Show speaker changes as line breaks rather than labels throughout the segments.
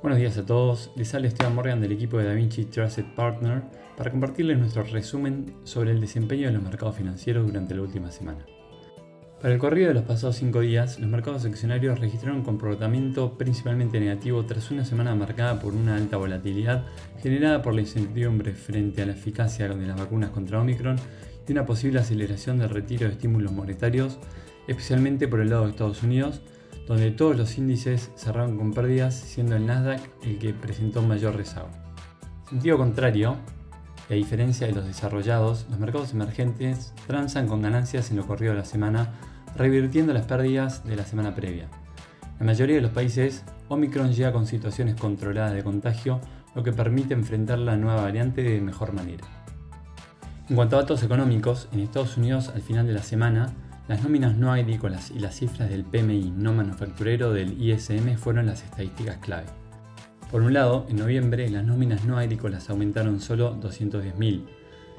Buenos días a todos, les sale Esteban Morgan del equipo de DaVinci Trusted Partner para compartirles nuestro resumen sobre el desempeño de los mercados financieros durante la última semana. Para el corrido de los pasados cinco días, los mercados accionarios registraron un comportamiento principalmente negativo tras una semana marcada por una alta volatilidad generada por la incertidumbre frente a la eficacia de las vacunas contra Omicron y una posible aceleración del retiro de estímulos monetarios, especialmente por el lado de Estados Unidos, donde todos los índices cerraron con pérdidas, siendo el Nasdaq el que presentó mayor rezago. En sentido contrario, a diferencia de los desarrollados, los mercados emergentes transan con ganancias en lo corrido de la semana, revirtiendo las pérdidas de la semana previa. En la mayoría de los países, Omicron llega con situaciones controladas de contagio, lo que permite enfrentar la nueva variante de mejor manera. En cuanto a datos económicos, en Estados Unidos al final de la semana, las nóminas no agrícolas y las cifras del PMI no manufacturero del ISM fueron las estadísticas clave. Por un lado, en noviembre las nóminas no agrícolas aumentaron solo 210.000.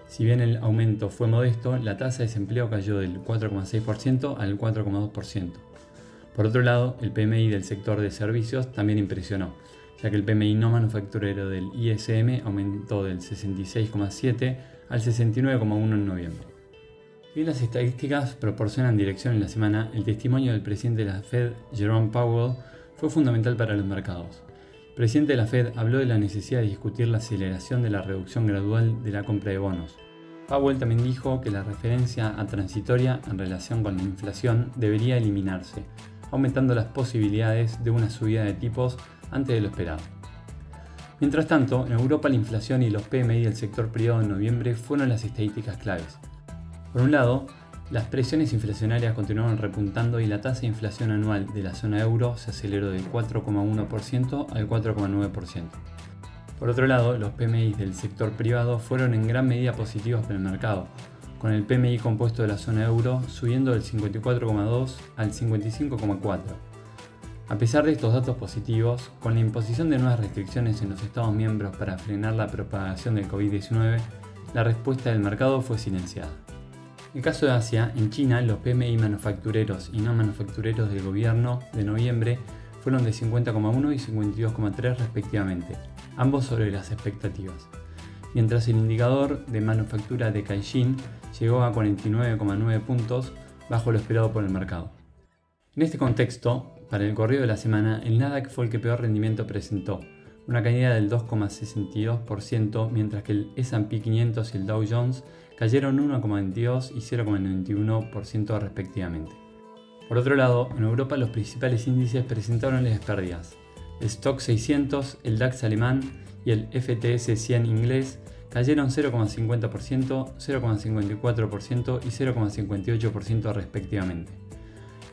Si bien el aumento fue modesto, la tasa de desempleo cayó del 4,6% al 4,2%. Por otro lado, el PMI del sector de servicios también impresionó, ya que el PMI no manufacturero del ISM aumentó del 66,7 al 69,1 en noviembre. Si las estadísticas proporcionan dirección en la semana, el testimonio del presidente de la Fed, Jerome Powell, fue fundamental para los mercados. El presidente de la Fed habló de la necesidad de discutir la aceleración de la reducción gradual de la compra de bonos. Powell también dijo que la referencia a transitoria en relación con la inflación debería eliminarse, aumentando las posibilidades de una subida de tipos antes de lo esperado. Mientras tanto, en Europa la inflación y los PMI del sector privado en noviembre fueron las estadísticas claves. Por un lado, las presiones inflacionarias continuaron repuntando y la tasa de inflación anual de la zona euro se aceleró del 4,1% al 4,9%. Por otro lado, los PMI del sector privado fueron en gran medida positivos para el mercado, con el PMI compuesto de la zona euro subiendo del 54,2 al 55,4. A pesar de estos datos positivos, con la imposición de nuevas restricciones en los Estados miembros para frenar la propagación del COVID-19, la respuesta del mercado fue silenciada. En el caso de Asia, en China los PMI manufactureros y no manufactureros del gobierno de noviembre fueron de 50,1 y 52,3 respectivamente, ambos sobre las expectativas, mientras el indicador de manufactura de Caixin llegó a 49,9 puntos bajo lo esperado por el mercado. En este contexto, para el corrido de la semana, el Nasdaq fue el que peor rendimiento presentó, una caída del 2,62%, mientras que el SP 500 y el Dow Jones cayeron 1,22 y 0,91% respectivamente. Por otro lado, en Europa los principales índices presentaron las pérdidas. El Stock 600, el DAX alemán y el FTS 100 inglés cayeron 0,50%, 0,54% y 0,58% respectivamente.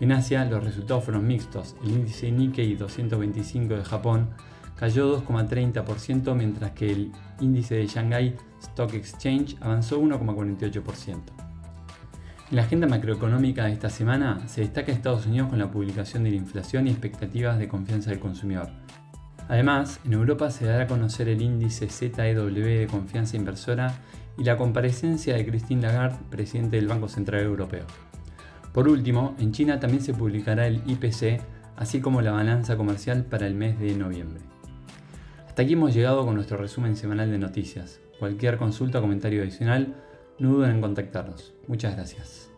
En Asia los resultados fueron mixtos. El índice Nikkei 225 de Japón cayó 2,30%, mientras que el índice de Shanghai Stock Exchange avanzó 1,48%. En la agenda macroeconómica de esta semana se destaca Estados Unidos con la publicación de la inflación y expectativas de confianza del consumidor. Además, en Europa se dará a conocer el índice ZEW de confianza inversora y la comparecencia de Christine Lagarde, presidente del Banco Central Europeo. Por último, en China también se publicará el IPC, así como la balanza comercial para el mes de noviembre. Hasta aquí hemos llegado con nuestro resumen semanal de noticias. Cualquier consulta o comentario adicional, no duden en contactarnos. Muchas gracias.